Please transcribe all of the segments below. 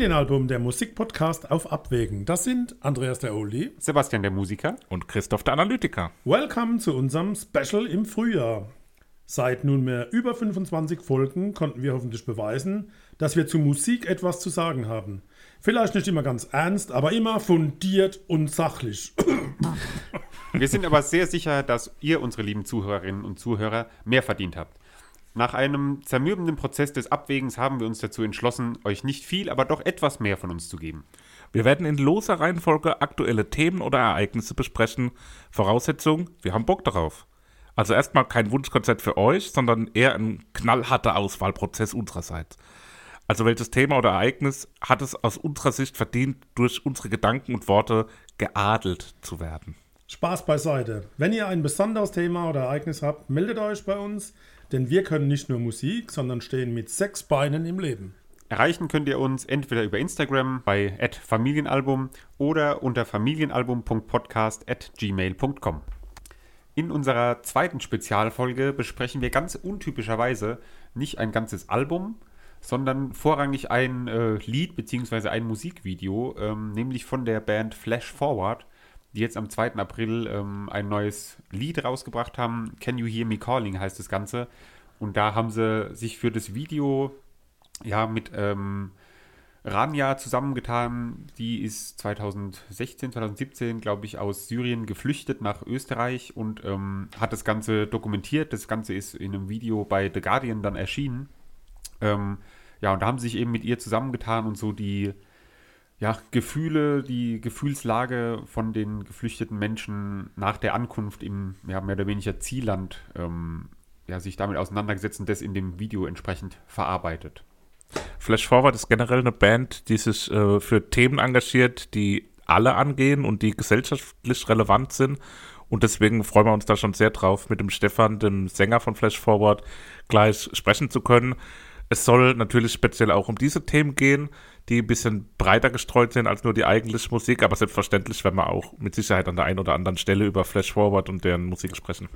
Familienalbum, der Musikpodcast auf Abwägen. Das sind Andreas der Oldie, Sebastian der Musiker und Christoph der Analytiker. Welcome zu unserem Special im Frühjahr. Seit nunmehr über 25 Folgen konnten wir hoffentlich beweisen, dass wir zu Musik etwas zu sagen haben. Vielleicht nicht immer ganz ernst, aber immer fundiert und sachlich. Wir sind aber sehr sicher, dass ihr, unsere lieben Zuhörerinnen und Zuhörer, mehr verdient habt. Nach einem zermürbenden Prozess des Abwägens haben wir uns dazu entschlossen, euch nicht viel, aber doch etwas mehr von uns zu geben. Wir werden in loser Reihenfolge aktuelle Themen oder Ereignisse besprechen. Voraussetzung, wir haben Bock darauf. Also erstmal kein Wunschkonzert für euch, sondern eher ein knallharter Auswahlprozess unsererseits. Also welches Thema oder Ereignis hat es aus unserer Sicht verdient, durch unsere Gedanken und Worte geadelt zu werden? Spaß beiseite. Wenn ihr ein besonderes Thema oder Ereignis habt, meldet euch bei uns. Denn wir können nicht nur Musik, sondern stehen mit sechs Beinen im Leben. Erreichen könnt ihr uns entweder über Instagram bei @familienalbum oder unter familienalbum.podcast@gmail.com. In unserer zweiten Spezialfolge besprechen wir ganz untypischerweise nicht ein ganzes Album, sondern vorrangig ein äh, Lied bzw. ein Musikvideo, ähm, nämlich von der Band Flash Forward, die jetzt am 2. April ähm, ein neues Lied rausgebracht haben. Can You Hear Me Calling heißt das Ganze. Und da haben sie sich für das Video ja mit ähm, Rania zusammengetan. Die ist 2016, 2017, glaube ich, aus Syrien geflüchtet nach Österreich und ähm, hat das Ganze dokumentiert. Das Ganze ist in einem Video bei The Guardian dann erschienen. Ähm, ja, und da haben sie sich eben mit ihr zusammengetan und so die ja, Gefühle, die Gefühlslage von den geflüchteten Menschen nach der Ankunft im ja, mehr oder weniger Zielland ähm, ja, sich damit auseinandergesetzt und das in dem Video entsprechend verarbeitet. Flash Forward ist generell eine Band, die sich äh, für Themen engagiert, die alle angehen und die gesellschaftlich relevant sind. Und deswegen freuen wir uns da schon sehr drauf, mit dem Stefan, dem Sänger von Flash Forward, gleich sprechen zu können. Es soll natürlich speziell auch um diese Themen gehen die ein bisschen breiter gestreut sind als nur die eigentliche Musik, aber selbstverständlich werden wir auch mit Sicherheit an der einen oder anderen Stelle über Flash Forward und deren Musik sprechen.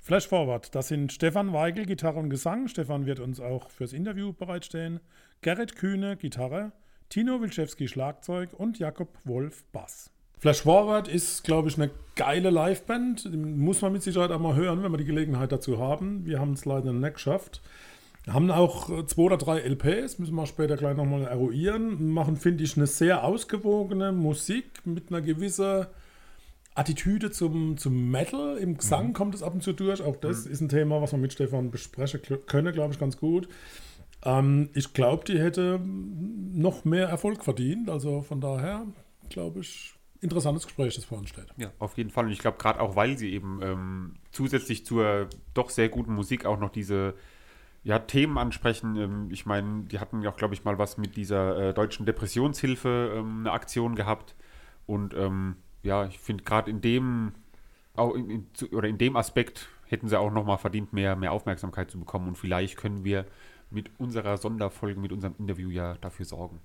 Flash Forward, das sind Stefan Weigel, Gitarre und Gesang. Stefan wird uns auch fürs Interview bereitstellen. Gerrit Kühne, Gitarre. Tino Wilczewski, Schlagzeug und Jakob Wolf, Bass. Flash Forward ist, glaube ich, eine geile Liveband. Muss man mit Sicherheit auch mal hören, wenn wir die Gelegenheit dazu haben. Wir haben es leider nicht geschafft. Haben auch äh, zwei oder drei LPs, müssen wir später gleich nochmal eruieren. Machen, finde ich, eine sehr ausgewogene Musik mit einer gewissen Attitüde zum, zum Metal. Im Gesang mhm. kommt es ab und zu durch. Auch das mhm. ist ein Thema, was wir mit Stefan besprechen können, glaube ich, ganz gut. Ähm, ich glaube, die hätte noch mehr Erfolg verdient. Also von daher, glaube ich, interessantes Gespräch, das vor uns steht. Ja, auf jeden Fall. Und ich glaube, gerade auch, weil sie eben ähm, zusätzlich zur doch sehr guten Musik auch noch diese ja, Themen ansprechen. Ähm, ich meine, die hatten ja auch, glaube ich, mal was mit dieser äh, deutschen Depressionshilfe ähm, eine Aktion gehabt. Und ähm, ja, ich finde gerade in dem auch in, in, oder in dem Aspekt hätten sie auch nochmal verdient, mehr, mehr Aufmerksamkeit zu bekommen. Und vielleicht können wir mit unserer Sonderfolge, mit unserem Interview ja dafür sorgen.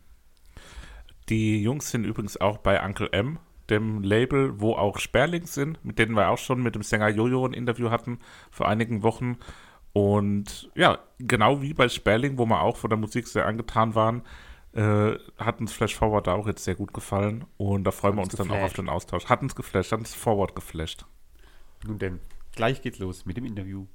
Die Jungs sind übrigens auch bei Uncle M, dem Label, wo auch Sperlings sind, mit denen wir auch schon mit dem Sänger Jojo ein Interview hatten vor einigen Wochen. Und ja, genau wie bei Sperling, wo wir auch von der Musik sehr angetan waren, äh, hat uns Flash Forward da auch jetzt sehr gut gefallen. Und da freuen hat wir uns geflasht. dann auch auf den Austausch. Hat uns geflasht, hat uns Forward geflasht. Nun denn, gleich geht's los mit dem Interview.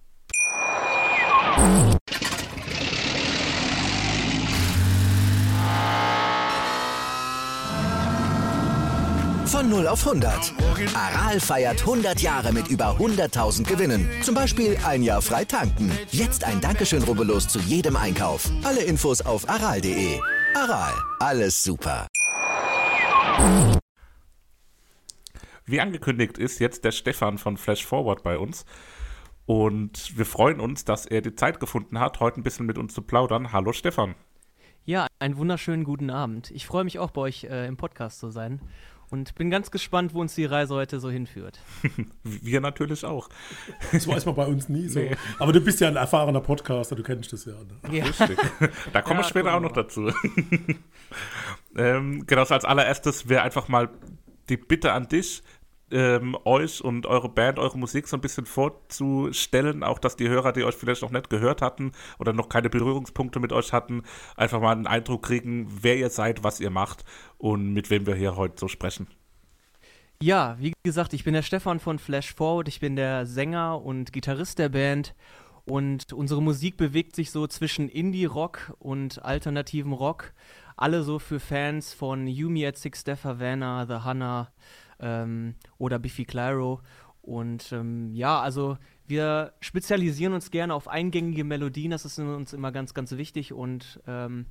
0 auf 100. Aral feiert 100 Jahre mit über 100.000 Gewinnen. Zum Beispiel ein Jahr frei tanken. Jetzt ein Dankeschön, rubbellos zu jedem Einkauf. Alle Infos auf aral.de. Aral, alles super. Wie angekündigt ist jetzt der Stefan von Flash Forward bei uns. Und wir freuen uns, dass er die Zeit gefunden hat, heute ein bisschen mit uns zu plaudern. Hallo Stefan. Ja, einen wunderschönen guten Abend. Ich freue mich auch bei euch äh, im Podcast zu sein und bin ganz gespannt, wo uns die Reise heute so hinführt. Wir natürlich auch. Das weiß man bei uns nie so. Nee. Aber du bist ja ein erfahrener Podcaster, du kennst das ja. Ne? ja. Richtig. Da kommen ja, wir später auch noch dazu. ähm, genau, als allererstes wäre einfach mal die Bitte an dich, ähm, euch und eure Band, eure Musik so ein bisschen vorzustellen, auch dass die Hörer, die euch vielleicht noch nicht gehört hatten oder noch keine Berührungspunkte mit euch hatten, einfach mal einen Eindruck kriegen, wer ihr seid, was ihr macht und mit wem wir hier heute so sprechen. Ja, wie gesagt, ich bin der Stefan von Flash Forward, ich bin der Sänger und Gitarrist der Band und unsere Musik bewegt sich so zwischen Indie-Rock und alternativen Rock. Alle so für Fans von Yumi at Six Steph Havana, The Hannah, ähm, oder Biffy Clyro. Und ähm, ja, also wir spezialisieren uns gerne auf eingängige Melodien, das ist uns immer ganz, ganz wichtig. Und ähm,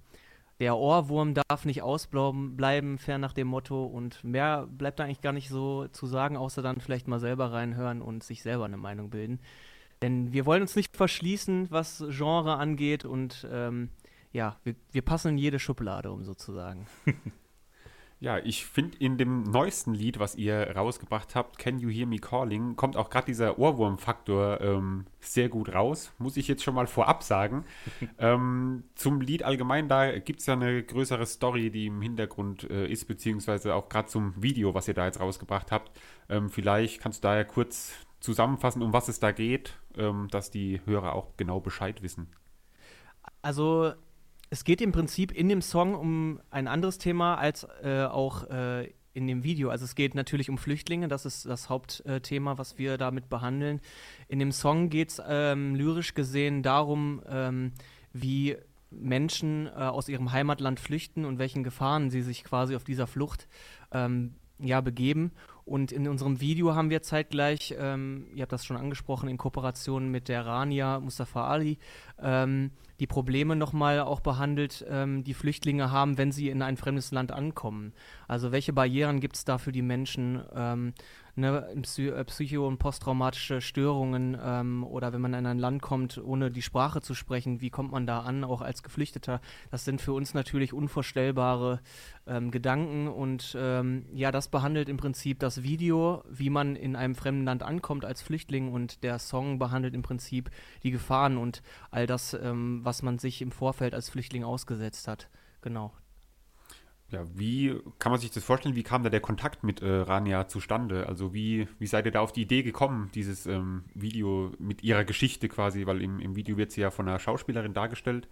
der Ohrwurm darf nicht ausbleiben, fern nach dem Motto. Und mehr bleibt da eigentlich gar nicht so zu sagen, außer dann vielleicht mal selber reinhören und sich selber eine Meinung bilden. Denn wir wollen uns nicht verschließen, was Genre angeht. Und ähm, ja, wir, wir passen in jede Schublade, um sozusagen. Ja, ich finde in dem neuesten Lied, was ihr rausgebracht habt, Can You Hear Me Calling, kommt auch gerade dieser Ohrwurm-Faktor ähm, sehr gut raus. Muss ich jetzt schon mal vorab sagen. ähm, zum Lied allgemein, da gibt es ja eine größere Story, die im Hintergrund äh, ist, beziehungsweise auch gerade zum Video, was ihr da jetzt rausgebracht habt. Ähm, vielleicht kannst du da ja kurz zusammenfassen, um was es da geht, ähm, dass die Hörer auch genau Bescheid wissen. Also es geht im Prinzip in dem Song um ein anderes Thema als äh, auch äh, in dem Video. Also es geht natürlich um Flüchtlinge, das ist das Hauptthema, was wir damit behandeln. In dem Song geht es ähm, lyrisch gesehen darum, ähm, wie Menschen äh, aus ihrem Heimatland flüchten und welchen Gefahren sie sich quasi auf dieser Flucht ähm, ja, begeben. Und in unserem Video haben wir zeitgleich, ähm, ihr habt das schon angesprochen, in Kooperation mit der Rania Mustafa Ali, ähm, die Probleme nochmal auch behandelt, ähm, die Flüchtlinge haben, wenn sie in ein fremdes Land ankommen. Also welche Barrieren gibt es da für die Menschen? Ne, äh, Psycho- und posttraumatische Störungen ähm, oder wenn man in ein Land kommt, ohne die Sprache zu sprechen, wie kommt man da an, auch als Geflüchteter? Das sind für uns natürlich unvorstellbare ähm, Gedanken und ähm, ja, das behandelt im Prinzip das Video, wie man in einem fremden Land ankommt als Flüchtling und der Song behandelt im Prinzip die Gefahren und all das, ähm, was man sich im Vorfeld als Flüchtling ausgesetzt hat. Genau, ja, wie kann man sich das vorstellen? Wie kam da der Kontakt mit äh, Rania zustande? Also wie, wie seid ihr da auf die Idee gekommen, dieses ähm, Video mit ihrer Geschichte quasi, weil im, im Video wird sie ja von einer Schauspielerin dargestellt,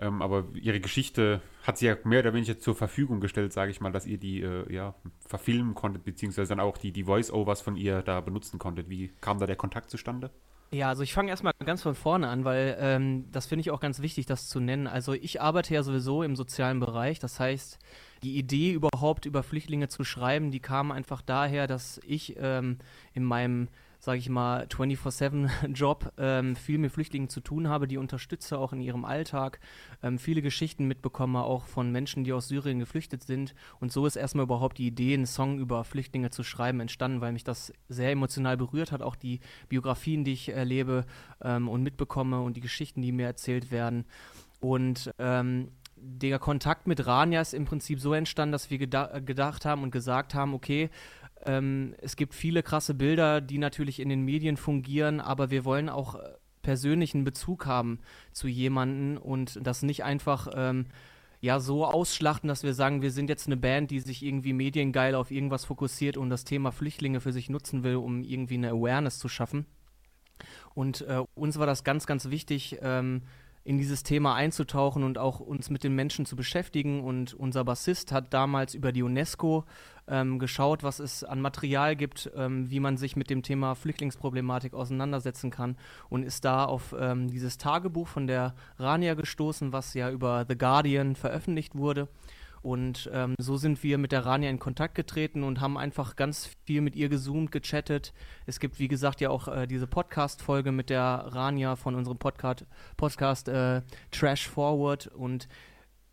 ähm, aber ihre Geschichte hat sie ja mehr oder weniger zur Verfügung gestellt, sage ich mal, dass ihr die äh, ja, verfilmen konntet, beziehungsweise dann auch die, die Voice-Overs von ihr da benutzen konntet. Wie kam da der Kontakt zustande? Ja, also ich fange erstmal ganz von vorne an, weil ähm, das finde ich auch ganz wichtig, das zu nennen. Also ich arbeite ja sowieso im sozialen Bereich, das heißt, die Idee überhaupt über Flüchtlinge zu schreiben, die kam einfach daher, dass ich ähm, in meinem sage ich mal, 24-7-Job ähm, viel mit Flüchtlingen zu tun habe, die unterstütze auch in ihrem Alltag, ähm, viele Geschichten mitbekomme, auch von Menschen, die aus Syrien geflüchtet sind. Und so ist erstmal überhaupt die Idee, einen Song über Flüchtlinge zu schreiben, entstanden, weil mich das sehr emotional berührt hat, auch die Biografien, die ich erlebe ähm, und mitbekomme und die Geschichten, die mir erzählt werden. Und ähm, der Kontakt mit Rania ist im Prinzip so entstanden, dass wir geda gedacht haben und gesagt haben, okay, ähm, es gibt viele krasse Bilder, die natürlich in den Medien fungieren, aber wir wollen auch äh, persönlichen Bezug haben zu jemanden und das nicht einfach ähm, ja so ausschlachten, dass wir sagen, wir sind jetzt eine Band, die sich irgendwie mediengeil auf irgendwas fokussiert und das Thema Flüchtlinge für sich nutzen will, um irgendwie eine Awareness zu schaffen. Und äh, uns war das ganz, ganz wichtig, ähm, in dieses Thema einzutauchen und auch uns mit den Menschen zu beschäftigen. Und unser Bassist hat damals über die UNESCO ähm, geschaut, was es an Material gibt, ähm, wie man sich mit dem Thema Flüchtlingsproblematik auseinandersetzen kann und ist da auf ähm, dieses Tagebuch von der Rania gestoßen, was ja über The Guardian veröffentlicht wurde. Und ähm, so sind wir mit der Rania in Kontakt getreten und haben einfach ganz viel mit ihr gezoomt, gechattet. Es gibt, wie gesagt, ja auch äh, diese Podcast-Folge mit der Rania von unserem Podcast, Podcast äh, Trash Forward. Und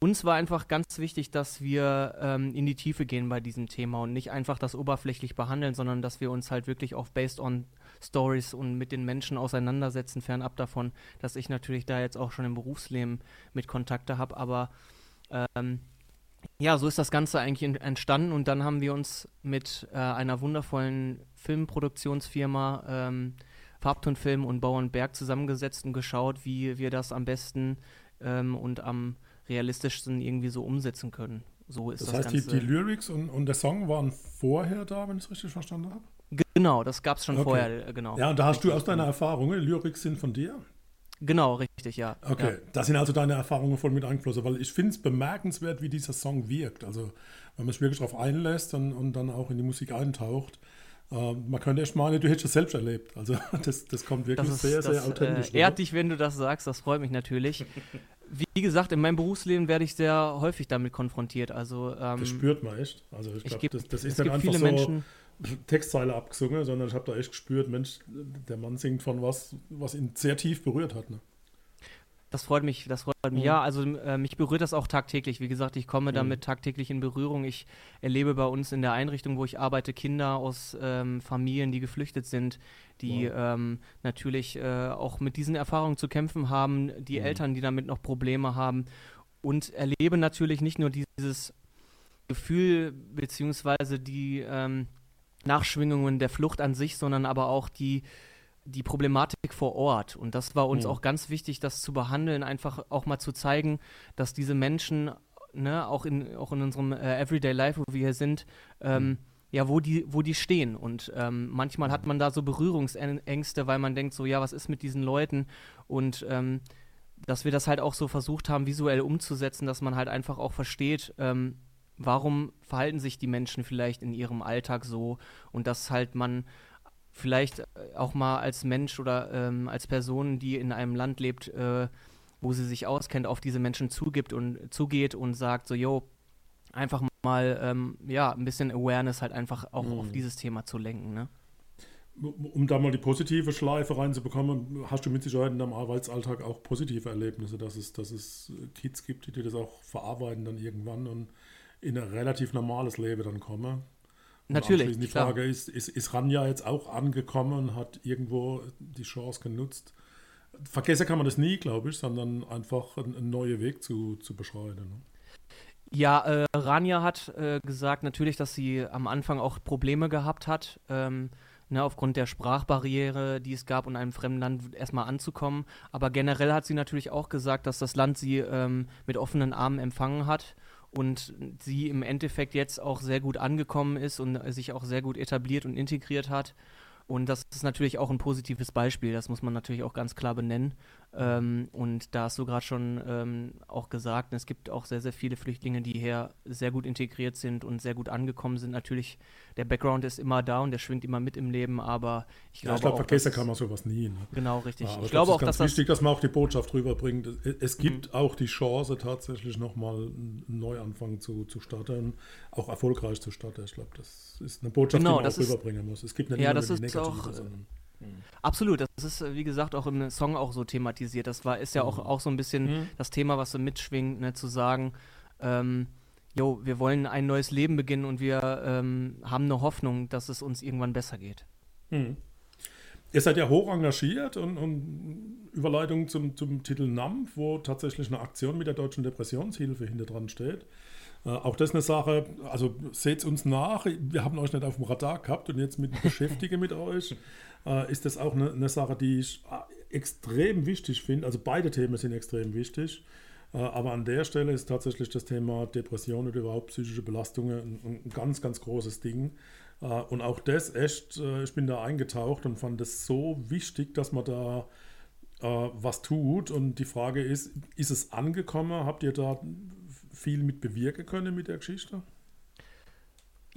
uns war einfach ganz wichtig, dass wir ähm, in die Tiefe gehen bei diesem Thema und nicht einfach das oberflächlich behandeln, sondern dass wir uns halt wirklich auf Based on Stories und mit den Menschen auseinandersetzen, fernab davon, dass ich natürlich da jetzt auch schon im Berufsleben mit Kontakte habe. Aber ähm, ja, so ist das Ganze eigentlich entstanden und dann haben wir uns mit äh, einer wundervollen Filmproduktionsfirma ähm, Farbtonfilm und Bauernberg zusammengesetzt und geschaut, wie wir das am besten ähm, und am realistischsten irgendwie so umsetzen können. So ist das, das heißt, die, die, Lyrics und, und der Song waren vorher da, wenn ich es richtig verstanden habe? Genau, das gab es schon okay. vorher, äh, genau. Ja, und da hast du aus deiner Erfahrung, Lyrics sind von dir? Genau, richtig, ja. Okay, ja. das sind also deine Erfahrungen voll mit eingeflossen, weil ich finde es bemerkenswert, wie dieser Song wirkt. Also, wenn man sich wirklich darauf einlässt und, und dann auch in die Musik eintaucht, äh, man könnte echt meinen, du hättest es selbst erlebt. Also, das, das kommt wirklich das ist, sehr, das, sehr authentisch. Äh, ehrt dich, wenn du das sagst, das freut mich natürlich. Wie gesagt, in meinem Berufsleben werde ich sehr häufig damit konfrontiert. Also, ähm, das spürt man echt. Also, ich glaube, das, das ist dann einfach so. Menschen, Textzeile abgesungen, sondern ich habe da echt gespürt, Mensch, der Mann singt von was, was ihn sehr tief berührt hat. Ne? Das freut mich, das freut mich. Mhm. Ja, also äh, mich berührt das auch tagtäglich. Wie gesagt, ich komme mhm. damit tagtäglich in Berührung. Ich erlebe bei uns in der Einrichtung, wo ich arbeite, Kinder aus ähm, Familien, die geflüchtet sind, die wow. ähm, natürlich äh, auch mit diesen Erfahrungen zu kämpfen haben, die mhm. Eltern, die damit noch Probleme haben und erlebe natürlich nicht nur dieses Gefühl beziehungsweise die ähm, Nachschwingungen der Flucht an sich, sondern aber auch die, die Problematik vor Ort. Und das war uns mhm. auch ganz wichtig, das zu behandeln, einfach auch mal zu zeigen, dass diese Menschen, ne, auch in, auch in unserem äh, Everyday Life, wo wir hier sind, ähm, mhm. ja, wo die, wo die stehen. Und ähm, manchmal hat man da so Berührungsängste, weil man denkt so, ja, was ist mit diesen Leuten? Und ähm, dass wir das halt auch so versucht haben, visuell umzusetzen, dass man halt einfach auch versteht, ähm, warum verhalten sich die Menschen vielleicht in ihrem Alltag so und dass halt man vielleicht äh, auch mal als Mensch oder ähm, als Person, die in einem Land lebt, äh, wo sie sich auskennt, auf diese Menschen zugibt und zugeht und sagt so, yo, einfach mal ähm, ja ein bisschen Awareness halt einfach auch mhm. auf dieses Thema zu lenken, ne? Um da mal die positive Schleife reinzubekommen, hast du mit Sicherheit in deinem Arbeitsalltag auch positive Erlebnisse, dass es, dass es Kids gibt, die das auch verarbeiten dann irgendwann und in ein relativ normales Leben dann komme. Natürlich. Die Frage ist, ist, ist Ranja jetzt auch angekommen und hat irgendwo die Chance genutzt? Vergessen kann man das nie, glaube ich, sondern einfach einen neuen Weg zu, zu beschreiten. Ne? Ja, äh, Rania hat äh, gesagt natürlich, dass sie am Anfang auch Probleme gehabt hat, ähm, ne, aufgrund der Sprachbarriere, die es gab, in einem fremden Land erstmal anzukommen. Aber generell hat sie natürlich auch gesagt, dass das Land sie ähm, mit offenen Armen empfangen hat und sie im Endeffekt jetzt auch sehr gut angekommen ist und sich auch sehr gut etabliert und integriert hat. Und das ist natürlich auch ein positives Beispiel, das muss man natürlich auch ganz klar benennen. Ähm, und da hast du gerade schon ähm, auch gesagt, es gibt auch sehr, sehr viele Flüchtlinge, die hier sehr gut integriert sind und sehr gut angekommen sind. Natürlich, der Background ist immer da und der schwingt immer mit im Leben, aber ich glaube. Ja, ich glaube, vergessen kann man sowas nie. Ne? Genau, richtig. Ja, ich glaube auch, dass das. wichtig, dass man auch die Botschaft rüberbringt. Es gibt mhm. auch die Chance, tatsächlich nochmal einen Neuanfang zu, zu starten, auch erfolgreich zu starten. Ich glaube, das ist eine Botschaft, genau, die man auch rüberbringen muss. Es gibt nicht ja, das ist negative, auch, sondern Absolut, das ist, wie gesagt, auch im Song auch so thematisiert. Das war, ist ja auch, mhm. auch so ein bisschen mhm. das Thema, was so mitschwingt, ne, zu sagen, ähm, jo, wir wollen ein neues Leben beginnen und wir ähm, haben eine Hoffnung, dass es uns irgendwann besser geht. Mhm. Ihr seid ja hoch engagiert und, und Überleitung zum, zum Titel NAM, wo tatsächlich eine Aktion mit der Deutschen Depressionshilfe hinter dran steht. Äh, auch das ist eine Sache, also seht uns nach, wir haben euch nicht auf dem Radar gehabt und jetzt mit Beschäftige mit euch äh, ist das auch eine, eine, Sache, die ich äh, extrem wichtig finde. Also beide Themen sind extrem wichtig. Aber an der Stelle ist tatsächlich das Thema Depression oder überhaupt psychische Belastungen ein, ein ganz, ganz großes Ding. Und auch das echt, ich bin da eingetaucht und fand es so wichtig, dass man da was tut. Und die Frage ist, ist es angekommen? Habt ihr da viel mit bewirken können mit der Geschichte?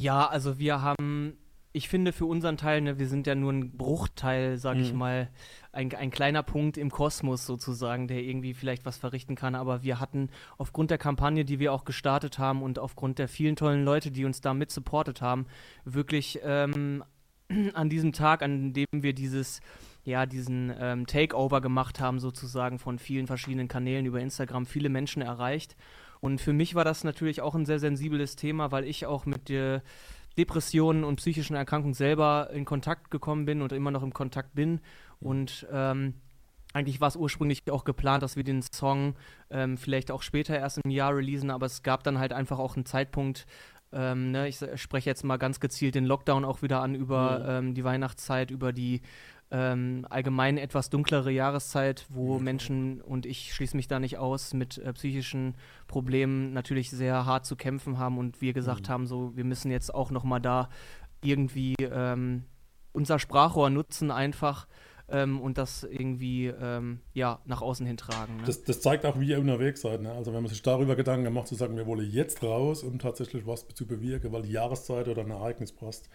Ja, also wir haben ich finde für unseren Teil, ne, wir sind ja nur ein Bruchteil, sag ich mal, ein, ein kleiner Punkt im Kosmos sozusagen, der irgendwie vielleicht was verrichten kann. Aber wir hatten aufgrund der Kampagne, die wir auch gestartet haben und aufgrund der vielen tollen Leute, die uns da mit supportet haben, wirklich ähm, an diesem Tag, an dem wir dieses ja, diesen ähm, Takeover gemacht haben, sozusagen von vielen verschiedenen Kanälen über Instagram, viele Menschen erreicht. Und für mich war das natürlich auch ein sehr sensibles Thema, weil ich auch mit der Depressionen und psychischen Erkrankungen selber in Kontakt gekommen bin und immer noch im Kontakt bin. Und ähm, eigentlich war es ursprünglich auch geplant, dass wir den Song ähm, vielleicht auch später erst im Jahr releasen, aber es gab dann halt einfach auch einen Zeitpunkt, ähm, ne, ich spreche jetzt mal ganz gezielt den Lockdown auch wieder an über mhm. ähm, die Weihnachtszeit, über die ähm, allgemein etwas dunklere Jahreszeit, wo mhm. Menschen, und ich schließe mich da nicht aus, mit äh, psychischen Problemen natürlich sehr hart zu kämpfen haben und wir gesagt mhm. haben, so, wir müssen jetzt auch nochmal da irgendwie ähm, unser Sprachrohr nutzen einfach ähm, und das irgendwie ähm, ja, nach außen hin tragen. Ne? Das, das, zeigt auch, wie ihr unterwegs seid. Ne? Also wenn man sich darüber Gedanken macht, zu sagen, wir wollen jetzt raus, um tatsächlich was zu bewirken, weil die Jahreszeit oder ein Ereignis passt.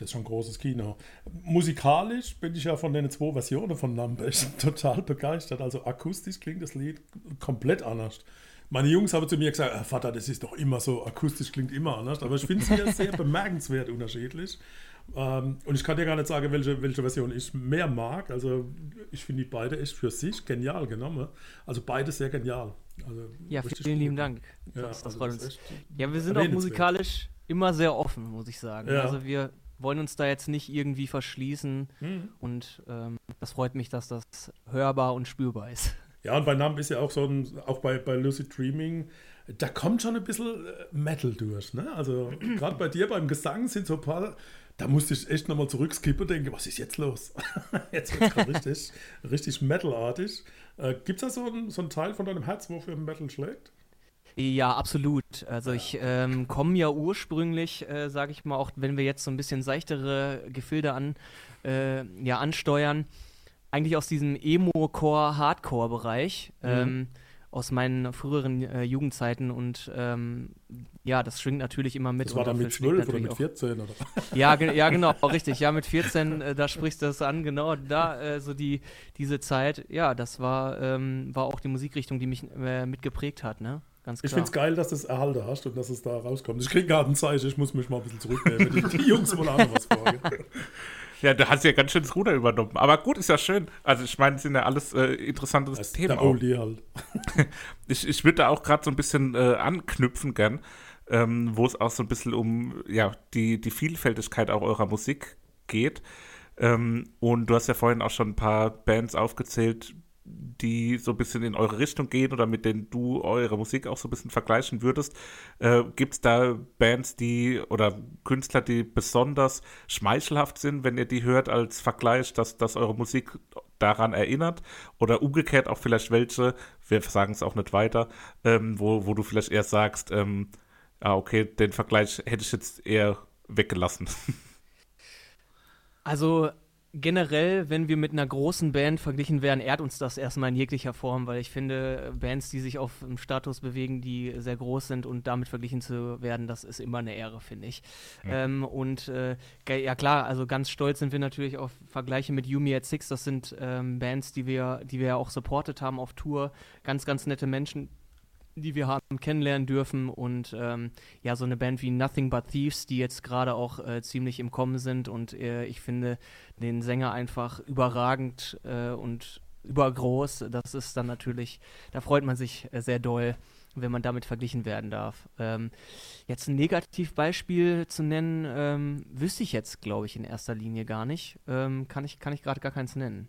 Das ist schon ein großes Kino. Musikalisch bin ich ja von den zwei Versionen von Number total begeistert. Also akustisch klingt das Lied komplett anders. Meine Jungs haben zu mir gesagt, ah, Vater, das ist doch immer so, akustisch klingt immer anders. Aber ich finde es hier sehr bemerkenswert unterschiedlich. Ähm, und ich kann dir gar nicht sagen, welche, welche Version ich mehr mag. Also ich finde die beide echt für sich genial genommen. Also beide sehr genial. Also ja, vielen lieben Dank. Ja, das, das also freut uns. Ja, wir sind auch musikalisch immer sehr offen, muss ich sagen. Ja. Also wir wollen uns da jetzt nicht irgendwie verschließen. Mhm. Und ähm, das freut mich, dass das hörbar und spürbar ist. Ja, und bei Namen ist ja auch so ein, auch bei, bei Lucid Dreaming, da kommt schon ein bisschen äh, Metal durch. Ne? Also gerade bei dir beim Gesang sind so ein paar, da musste ich echt nochmal zurückskippen und denken, was ist jetzt los? jetzt wird es richtig, richtig Metalartig. Äh, Gibt es da so, ein, so einen Teil von deinem Herz, wofür Metal schlägt? Ja, absolut. Also ich ähm, komme ja ursprünglich, äh, sage ich mal, auch wenn wir jetzt so ein bisschen seichtere Gefilde an, äh, ja, ansteuern, eigentlich aus diesem Emo-Core-Hardcore-Bereich. Mhm. Ähm, aus meinen früheren äh, Jugendzeiten und ähm, ja, das schwingt natürlich immer mit. Das war dann mit 12 oder mit 14 oder? Ja, ge ja genau, richtig. Ja, mit 14, äh, da sprichst du das an, genau, da äh, so die, diese Zeit, ja, das war, ähm, war auch die Musikrichtung, die mich äh, mitgeprägt hat, ne? Ganz klar. Ich finde es geil, dass du es erhalten hast und dass es da rauskommt. Ich kriege gerade ein Zeichen, ich muss mich mal ein bisschen zurücknehmen. Die, die Jungs wollen auch noch was fragen. Ja, du hast ja ganz schön das Ruder übernommen. Aber gut, ist ja schön. Also ich meine, es sind ja alles äh, interessante das Themen. Der Oldie halt. ich ich würde da auch gerade so ein bisschen äh, anknüpfen gern, ähm, wo es auch so ein bisschen um ja, die, die Vielfältigkeit auch eurer Musik geht. Ähm, und du hast ja vorhin auch schon ein paar Bands aufgezählt, die so ein bisschen in eure Richtung gehen oder mit denen du eure Musik auch so ein bisschen vergleichen würdest. Äh, Gibt es da Bands, die oder Künstler, die besonders schmeichelhaft sind, wenn ihr die hört als Vergleich, dass, dass eure Musik daran erinnert? Oder umgekehrt auch vielleicht welche, wir sagen es auch nicht weiter, ähm, wo, wo du vielleicht eher sagst, ähm, ah, okay, den Vergleich hätte ich jetzt eher weggelassen. Also generell, wenn wir mit einer großen Band verglichen werden, ehrt uns das erstmal in jeglicher Form, weil ich finde, Bands, die sich auf einem Status bewegen, die sehr groß sind und damit verglichen zu werden, das ist immer eine Ehre, finde ich. Ja. Ähm, und äh, ja klar, also ganz stolz sind wir natürlich auf Vergleiche mit Yumi at Six. Das sind ähm, Bands, die wir, die wir ja auch supportet haben auf Tour. Ganz, ganz nette Menschen, die wir haben kennenlernen dürfen und ähm, ja, so eine Band wie Nothing But Thieves, die jetzt gerade auch äh, ziemlich im Kommen sind und äh, ich finde den Sänger einfach überragend äh, und übergroß. Das ist dann natürlich, da freut man sich äh, sehr doll, wenn man damit verglichen werden darf. Ähm, jetzt ein Negativbeispiel zu nennen, ähm, wüsste ich jetzt, glaube ich, in erster Linie gar nicht. Ähm, kann ich, kann ich gerade gar keins nennen.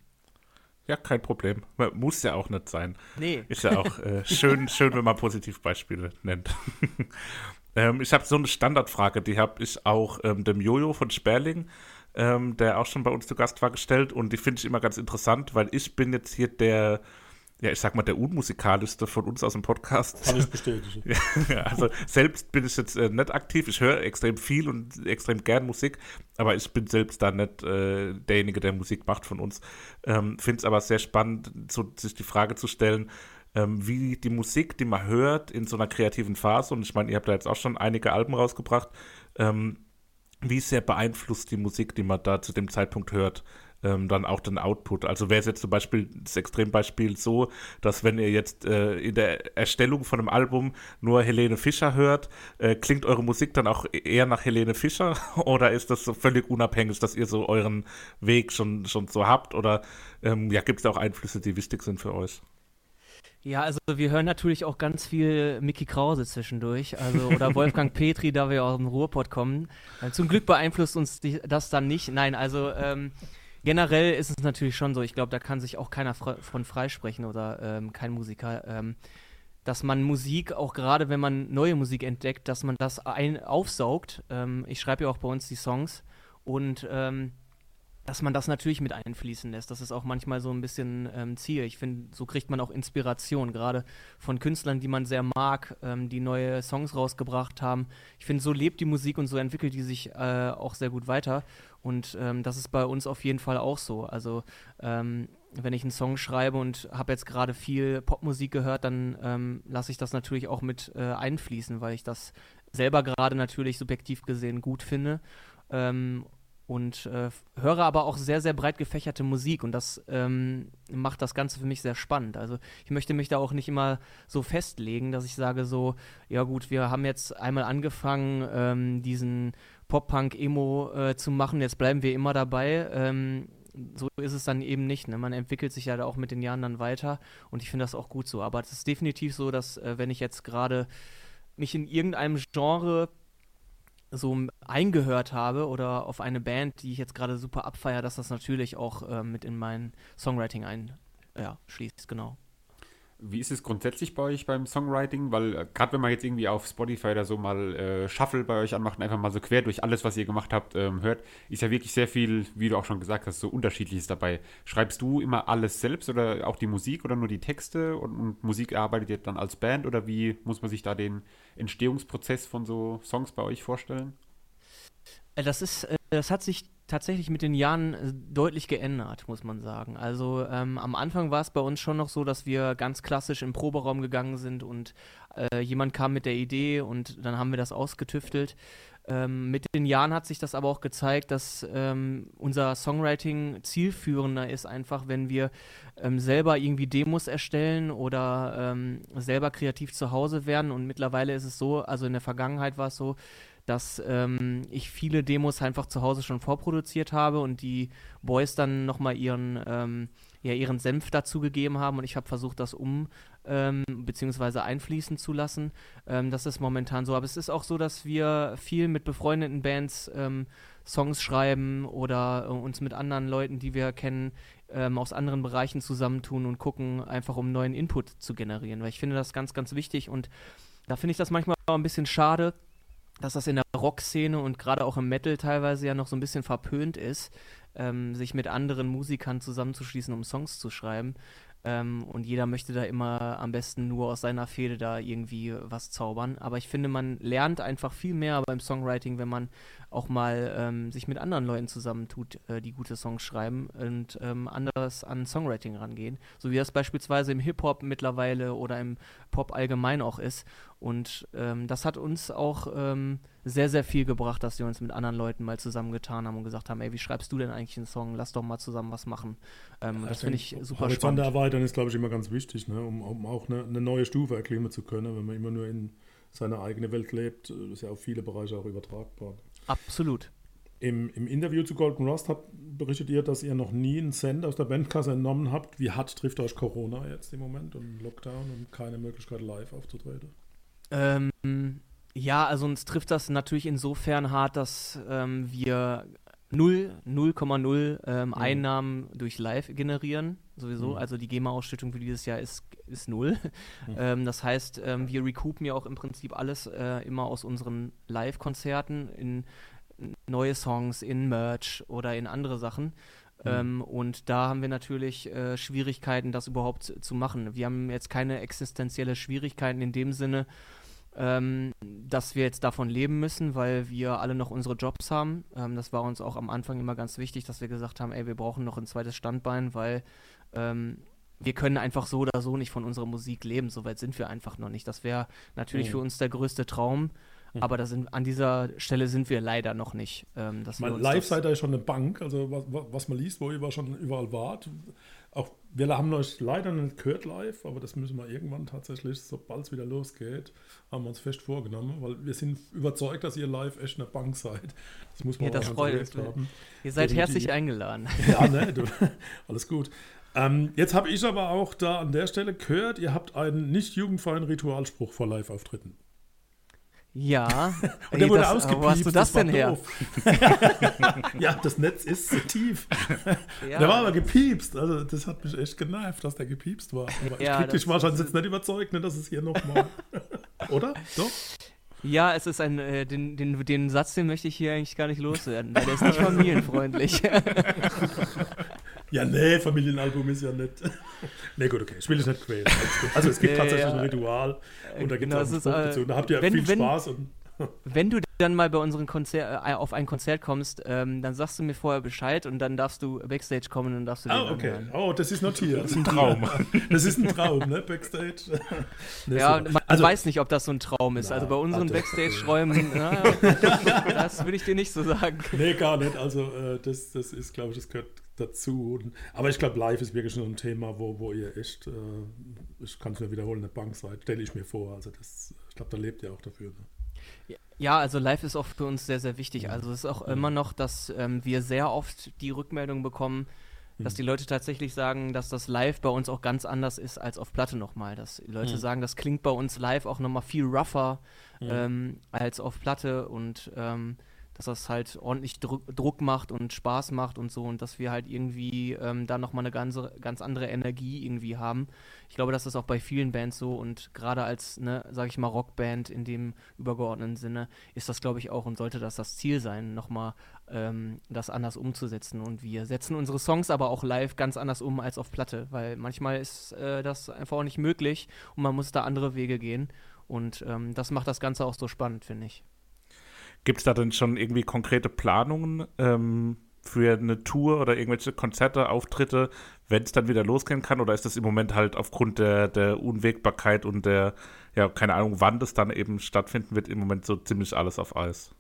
Ja, kein Problem. Muss ja auch nicht sein. Nee. Ist ja auch äh, schön, schön, wenn man Positivbeispiele nennt. ähm, ich habe so eine Standardfrage, die habe ich auch ähm, dem Jojo von Sperling, ähm, der auch schon bei uns zu Gast war, gestellt und die finde ich immer ganz interessant, weil ich bin jetzt hier der ja, ich sag mal, der unmusikalischste von uns aus dem Podcast. Kann ich bestätigen. ja, also selbst bin ich jetzt äh, nicht aktiv. Ich höre extrem viel und extrem gern Musik, aber ich bin selbst da nicht äh, derjenige, der Musik macht von uns. Ähm, Finde es aber sehr spannend, so, sich die Frage zu stellen, ähm, wie die Musik, die man hört in so einer kreativen Phase, und ich meine, ihr habt da jetzt auch schon einige Alben rausgebracht, ähm, wie sehr beeinflusst die Musik, die man da zu dem Zeitpunkt hört, ähm, dann auch den Output. Also wäre es jetzt zum Beispiel das Extrembeispiel so, dass wenn ihr jetzt äh, in der Erstellung von einem Album nur Helene Fischer hört, äh, klingt eure Musik dann auch eher nach Helene Fischer oder ist das so völlig unabhängig, dass ihr so euren Weg schon, schon so habt oder ähm, ja, gibt es auch Einflüsse, die wichtig sind für euch? Ja, also wir hören natürlich auch ganz viel Mickey Krause zwischendurch, also oder Wolfgang Petri, da wir aus dem Ruhrpott kommen. Zum Glück beeinflusst uns die, das dann nicht. Nein, also ähm, generell ist es natürlich schon so, ich glaube, da kann sich auch keiner fre von freisprechen oder ähm, kein Musiker, ähm, dass man Musik, auch gerade wenn man neue Musik entdeckt, dass man das ein aufsaugt. Ähm, ich schreibe ja auch bei uns die Songs und ähm, dass man das natürlich mit einfließen lässt. Das ist auch manchmal so ein bisschen ähm, Ziel. Ich finde, so kriegt man auch Inspiration, gerade von Künstlern, die man sehr mag, ähm, die neue Songs rausgebracht haben. Ich finde, so lebt die Musik und so entwickelt die sich äh, auch sehr gut weiter. Und ähm, das ist bei uns auf jeden Fall auch so. Also ähm, wenn ich einen Song schreibe und habe jetzt gerade viel Popmusik gehört, dann ähm, lasse ich das natürlich auch mit äh, einfließen, weil ich das selber gerade natürlich subjektiv gesehen gut finde. Ähm, und äh, höre aber auch sehr, sehr breit gefächerte Musik und das ähm, macht das Ganze für mich sehr spannend. Also ich möchte mich da auch nicht immer so festlegen, dass ich sage so, ja gut, wir haben jetzt einmal angefangen, ähm, diesen Pop-Punk-Emo äh, zu machen, jetzt bleiben wir immer dabei. Ähm, so ist es dann eben nicht. Ne? Man entwickelt sich ja da auch mit den Jahren dann weiter und ich finde das auch gut so. Aber es ist definitiv so, dass äh, wenn ich jetzt gerade mich in irgendeinem Genre so eingehört habe oder auf eine Band, die ich jetzt gerade super abfeiere, dass das natürlich auch äh, mit in mein Songwriting einschließt, ja, genau. Wie ist es grundsätzlich bei euch beim Songwriting? Weil äh, gerade wenn man jetzt irgendwie auf Spotify oder so mal äh, Shuffle bei euch anmacht und einfach mal so quer durch alles, was ihr gemacht habt, ähm, hört, ist ja wirklich sehr viel, wie du auch schon gesagt hast, so unterschiedliches dabei. Schreibst du immer alles selbst oder auch die Musik oder nur die Texte und, und Musik arbeitet ihr dann als Band oder wie muss man sich da den Entstehungsprozess von so Songs bei euch vorstellen? Äh, das ist, äh, das hat sich tatsächlich mit den Jahren äh, deutlich geändert, muss man sagen. Also ähm, am Anfang war es bei uns schon noch so, dass wir ganz klassisch im Proberaum gegangen sind und äh, jemand kam mit der Idee und dann haben wir das ausgetüftelt. Ähm, mit den Jahren hat sich das aber auch gezeigt, dass ähm, unser Songwriting zielführender ist, einfach wenn wir ähm, selber irgendwie Demos erstellen oder ähm, selber kreativ zu Hause werden. Und mittlerweile ist es so, also in der Vergangenheit war es so, dass ähm, ich viele Demos einfach zu Hause schon vorproduziert habe und die Boys dann nochmal ihren, ähm, ja, ihren Senf dazugegeben haben und ich habe versucht, das um ähm, bzw. einfließen zu lassen. Ähm, das ist momentan so. Aber es ist auch so, dass wir viel mit befreundeten Bands ähm, Songs schreiben oder äh, uns mit anderen Leuten, die wir kennen, ähm, aus anderen Bereichen zusammentun und gucken, einfach um neuen Input zu generieren. Weil ich finde das ganz, ganz wichtig und da finde ich das manchmal auch ein bisschen schade, dass das in der Rockszene und gerade auch im Metal teilweise ja noch so ein bisschen verpönt ist, ähm, sich mit anderen Musikern zusammenzuschließen, um Songs zu schreiben. Ähm, und jeder möchte da immer am besten nur aus seiner Fehde da irgendwie was zaubern. Aber ich finde, man lernt einfach viel mehr beim Songwriting, wenn man auch mal ähm, sich mit anderen Leuten zusammentut, äh, die gute Songs schreiben und ähm, anders an Songwriting rangehen. So wie das beispielsweise im Hip-Hop mittlerweile oder im Pop allgemein auch ist. Und ähm, das hat uns auch ähm, sehr, sehr viel gebracht, dass wir uns mit anderen Leuten mal zusammengetan haben und gesagt haben, ey, wie schreibst du denn eigentlich einen Song? Lass doch mal zusammen was machen. Ähm, ja, das finde ich super Horizonte spannend. erweitern ist, glaube ich, immer ganz wichtig, ne? um, um auch eine, eine, neue Stufe erklimmen zu können, wenn man immer nur in seiner eigenen Welt lebt. Das ist ja auf viele Bereiche auch übertragbar. Absolut. Im, Im, Interview zu Golden Rust habt, berichtet ihr, dass ihr noch nie einen Cent aus der Bandkasse entnommen habt. Wie hart trifft euch Corona jetzt im Moment und Lockdown und keine Möglichkeit live aufzutreten? Ähm, ja, also uns trifft das natürlich insofern hart, dass ähm, wir 0,0 ähm, mhm. Einnahmen durch Live generieren, sowieso. Mhm. Also die GEMA-Ausstattung für dieses Jahr ist, ist null. Mhm. Ähm, das heißt, ähm, wir recoupen ja auch im Prinzip alles äh, immer aus unseren Live-Konzerten in neue Songs, in Merch oder in andere Sachen. Mhm. Ähm, und da haben wir natürlich äh, Schwierigkeiten, das überhaupt zu, zu machen. Wir haben jetzt keine existenzielle Schwierigkeiten in dem Sinne, ähm, dass wir jetzt davon leben müssen, weil wir alle noch unsere Jobs haben. Ähm, das war uns auch am Anfang immer ganz wichtig, dass wir gesagt haben, ey, wir brauchen noch ein zweites Standbein, weil ähm, wir können einfach so oder so nicht von unserer Musik leben. Soweit sind wir einfach noch nicht. Das wäre natürlich mhm. für uns der größte Traum. Mhm. Aber sind, an dieser Stelle sind wir leider noch nicht. Ähm, dass Mein live seid ihr schon eine Bank, also was, was man liest, wo ihr schon überall wart. Auch wir haben euch leider nicht gehört live, aber das müssen wir irgendwann tatsächlich, sobald es wieder losgeht, haben wir uns fest vorgenommen, weil wir sind überzeugt, dass ihr live echt eine Bank seid. Das muss man ja, das freut uns. Ihr seid herzlich eingeladen. Ja, ne, du, alles gut. Ähm, jetzt habe ich aber auch da an der Stelle gehört, ihr habt einen nicht jugendfreien Ritualspruch vor Live-Auftritten. Ja. Und der wurde das, ausgepiept. Wo hast du das, das denn her? ja, das Netz ist so tief. Ja. Der war aber gepiepst. Also das hat mich echt genervt, dass der gepiepst war. Aber ja, ich krieg dich wahrscheinlich jetzt nicht überzeugt, ne, dass es hier nochmal. Oder? Doch? Ja, es ist ein, äh, den, den, den Satz, den möchte ich hier eigentlich gar nicht loswerden, weil der ist nicht familienfreundlich. Ja, nee, Familienalbum ist ja nicht. nee, gut, okay, ich will es nicht quälen. Also es gibt nee, tatsächlich ja. ein Ritual und da gibt genau, es auch einen dazu. Da habt ihr wenn, viel wenn, Spaß. Und wenn du dann mal bei unseren Konzer äh, auf ein Konzert kommst, ähm, dann sagst du mir vorher Bescheid und dann darfst du Backstage kommen und darfst du Ah, okay. Anhören. Oh, das ist notiert. Das ist ein Traum. das ist ein Traum, ne? Backstage. nee, ja, so. man also, weiß nicht, ob das so ein Traum ist. Na, also bei unseren Backstage-Räumen, das würde ich dir nicht so sagen. Nee, gar nicht. Also äh, das, das ist, glaube ich, das gehört dazu. Aber ich glaube, live ist wirklich schon ein Thema, wo, wo ihr echt, äh, ich kann es mir wiederholen, eine Bank seid, stelle ich mir vor. Also das, ich glaube, da lebt ihr auch dafür. Ne? Ja, also live ist auch für uns sehr, sehr wichtig. Also es ist auch ja. immer noch, dass ähm, wir sehr oft die Rückmeldung bekommen, dass mhm. die Leute tatsächlich sagen, dass das live bei uns auch ganz anders ist als auf Platte nochmal. Dass die Leute mhm. sagen, das klingt bei uns live auch nochmal viel rougher mhm. ähm, als auf Platte und ähm, dass das halt ordentlich Druck, Druck macht und Spaß macht und so und dass wir halt irgendwie ähm, da nochmal eine ganze, ganz andere Energie irgendwie haben. Ich glaube, das ist auch bei vielen Bands so und gerade als, ne, sag ich mal, Rockband in dem übergeordneten Sinne ist das, glaube ich, auch und sollte das das Ziel sein, nochmal ähm, das anders umzusetzen und wir setzen unsere Songs aber auch live ganz anders um als auf Platte, weil manchmal ist äh, das einfach auch nicht möglich und man muss da andere Wege gehen und ähm, das macht das Ganze auch so spannend, finde ich. Gibt es da denn schon irgendwie konkrete Planungen ähm, für eine Tour oder irgendwelche Konzerte, Auftritte, wenn es dann wieder losgehen kann? Oder ist das im Moment halt aufgrund der, der Unwägbarkeit und der, ja, keine Ahnung, wann das dann eben stattfinden wird, im Moment so ziemlich alles auf Eis?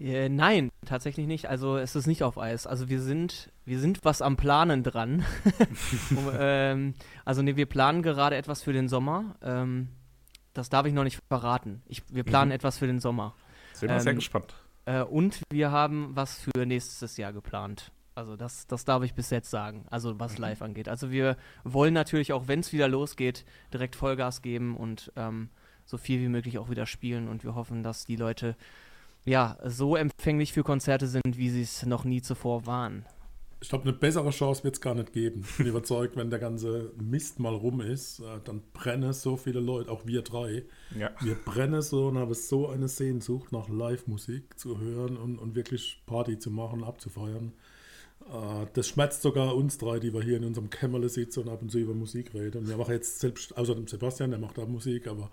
Äh, nein, tatsächlich nicht. Also es ist nicht auf Eis. Also wir sind, wir sind was am Planen dran. um, ähm, also ne, wir planen gerade etwas für den Sommer. Ähm, das darf ich noch nicht verraten. Ich, wir planen mhm. etwas für den Sommer. Sind wir ähm, sehr gespannt. Äh, und wir haben was für nächstes Jahr geplant. Also das, das darf ich bis jetzt sagen, also was mhm. live angeht. Also wir wollen natürlich auch, wenn es wieder losgeht, direkt Vollgas geben und ähm, so viel wie möglich auch wieder spielen. Und wir hoffen, dass die Leute ja so empfänglich für Konzerte sind, wie sie es noch nie zuvor waren ich glaube, eine bessere Chance wird es gar nicht geben. Ich bin überzeugt, wenn der ganze Mist mal rum ist, äh, dann brennen so viele Leute, auch wir drei. Ja. Wir brennen so und haben so eine Sehnsucht nach Live-Musik zu hören und, und wirklich Party zu machen, abzufeiern. Äh, das schmerzt sogar uns drei, die wir hier in unserem Kämmerle sitzen und ab und zu über Musik reden. Und wir machen jetzt selbst, außer dem Sebastian, der macht da Musik, aber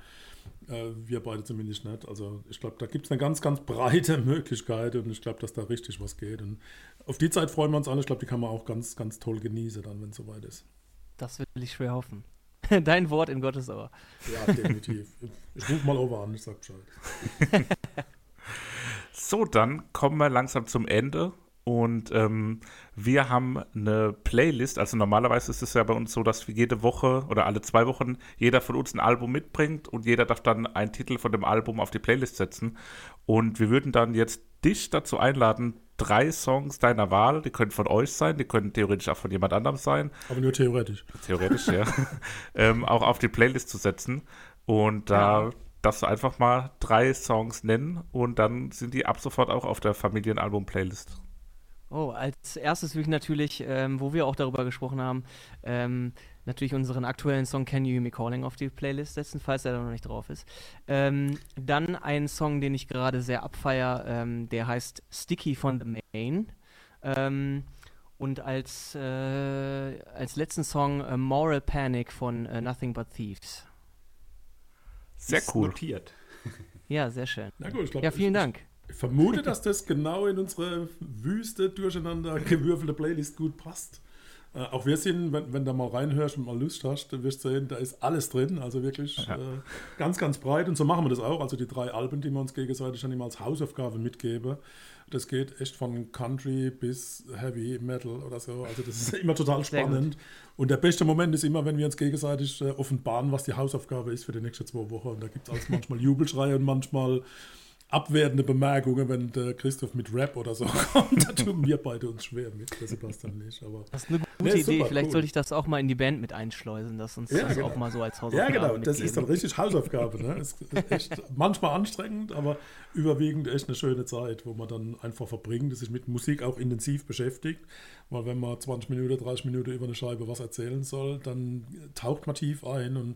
äh, wir beide zumindest nicht. Also ich glaube, da gibt es eine ganz, ganz breite Möglichkeit und ich glaube, dass da richtig was geht. Und auf die Zeit freuen wir uns alle. Ich glaube, die kann man auch ganz, ganz toll genießen, dann, wenn es soweit ist. Das will ich schwer hoffen. Dein Wort in Gottes Ohr. Ja, definitiv. Ich rufe mal over an, ich sag Bescheid. so, dann kommen wir langsam zum Ende. Und ähm, wir haben eine Playlist. Also normalerweise ist es ja bei uns so, dass wir jede Woche oder alle zwei Wochen jeder von uns ein Album mitbringt und jeder darf dann einen Titel von dem Album auf die Playlist setzen. Und wir würden dann jetzt dich dazu einladen, drei Songs deiner Wahl, die können von euch sein, die können theoretisch auch von jemand anderem sein. Aber nur theoretisch. Theoretisch, ja. ähm, auch auf die Playlist zu setzen. Und da ja. darfst du einfach mal drei Songs nennen und dann sind die ab sofort auch auf der Familienalbum-Playlist. Oh, als erstes will ich natürlich, ähm, wo wir auch darüber gesprochen haben, ähm, natürlich unseren aktuellen Song Can You Hear Me Calling auf die Playlist setzen, falls er da noch nicht drauf ist. Ähm, dann ein Song, den ich gerade sehr abfeier, ähm, der heißt Sticky von The Main. Ähm, und als, äh, als letzten Song äh, Moral Panic von äh, Nothing But Thieves. Sehr cool. Notiert. Ja, sehr schön. Gut, glaub, ja, vielen ich, Dank. Ich vermute, dass das genau in unsere wüste, durcheinander gewürfelte Playlist gut passt. Äh, auch wir sind, wenn, wenn du mal reinhörst und mal Lust hast, dann wirst du sehen, da ist alles drin. Also wirklich Ja. äh, ganz, ganz breit. Und so machen wir das auch. Also die drei Alben, die wir uns gegenseitig dann immer als Hausaufgabe mitgeben, das geht echt von Country bis Heavy Metal oder so. Also das ist immer total spannend. Und der beste Moment ist immer, wenn wir uns gegenseitig äh, offenbaren, was die Hausaufgabe ist für die nächsten zwei Wochen. Und da gibt es auch manchmal Jubelschreie und manchmal abwertende Bemerkungen, wenn der Christoph mit Rap oder so kommt. Da tun wir beide uns schwer mit, der Sebastian nicht. Aber Das ist eine gute Nee, Idee. super, Vielleicht cool. sollte ich das auch mal in die Band mit einschleusen, dass uns Ja, das genau. auch mal so als ja, Hausaufgabe genau, das ist dann mitgeben. richtig Hausaufgabe. Ne? Ist echt manchmal anstrengend, aber überwiegend echt eine schöne Zeit, wo man dann einfach verbringt, sich mit Musik auch intensiv beschäftigt. Weil wenn man 20 Minuten, 30 Minuten über eine Scheibe was erzählen soll, dann taucht man tief ein und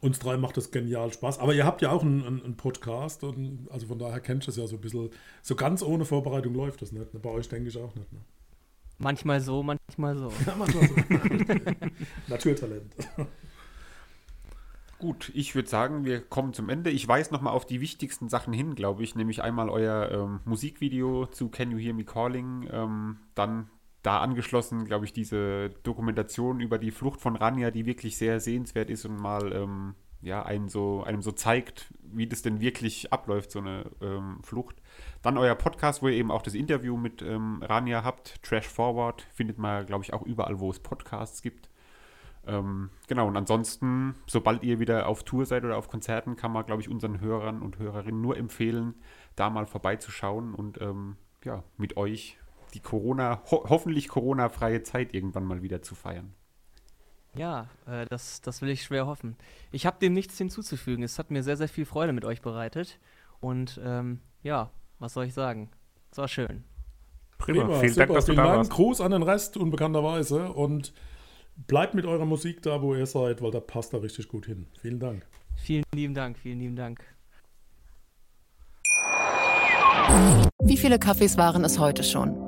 uns drei macht das genial Spaß. Aber ihr habt ja auch einen, einen, Podcast und also von daher kennt ihr es ja so ein bisschen. So ganz ohne Vorbereitung läuft das nicht. Ne? Bei euch denke ich auch nicht. Ne? Manchmal so, manchmal so. Ja, manchmal so. Naturtalent. Gut, ich würde sagen, wir kommen zum Ende. Ich weise nochmal auf die wichtigsten Sachen hin, glaube ich, nämlich einmal euer ähm, Musikvideo zu Can You Hear Me Calling, ähm, dann da angeschlossen, glaube ich, diese Dokumentation über die Flucht von Rania, die wirklich sehr sehenswert ist und mal ähm, ja, einen so, einem so zeigt, wie das denn wirklich abläuft, so eine ähm, Flucht. Dann euer Podcast, wo ihr eben auch das Interview mit ähm, Rania habt, Trash Forward, findet man, glaube ich, auch überall, wo es Podcasts gibt. Ähm, genau, und ansonsten, sobald ihr wieder auf Tour seid oder auf Konzerten, kann man, glaube ich, unseren Hörern und Hörerinnen nur empfehlen, da mal vorbeizuschauen und ähm, ja, mit euch die Corona, ho hoffentlich Corona-freie Zeit irgendwann mal wieder zu feiern. Ja, äh, das, das will ich schwer hoffen. Ich habe dem nichts hinzuzufügen. Es hat mir sehr, sehr viel Freude mit euch bereitet. Und ähm, ja, was soll ich sagen? Es war schön. Prima. Vielen Dank, super, dass du vielen da Dank. warst. Gruß an den Rest unbekannterweise und bleibt mit eurer Musik da, wo ihr seid, weil da passt da richtig gut hin. Vielen Dank. Vielen lieben Dank, vielen lieben Dank. Wie viele Kaffees waren es heute schon?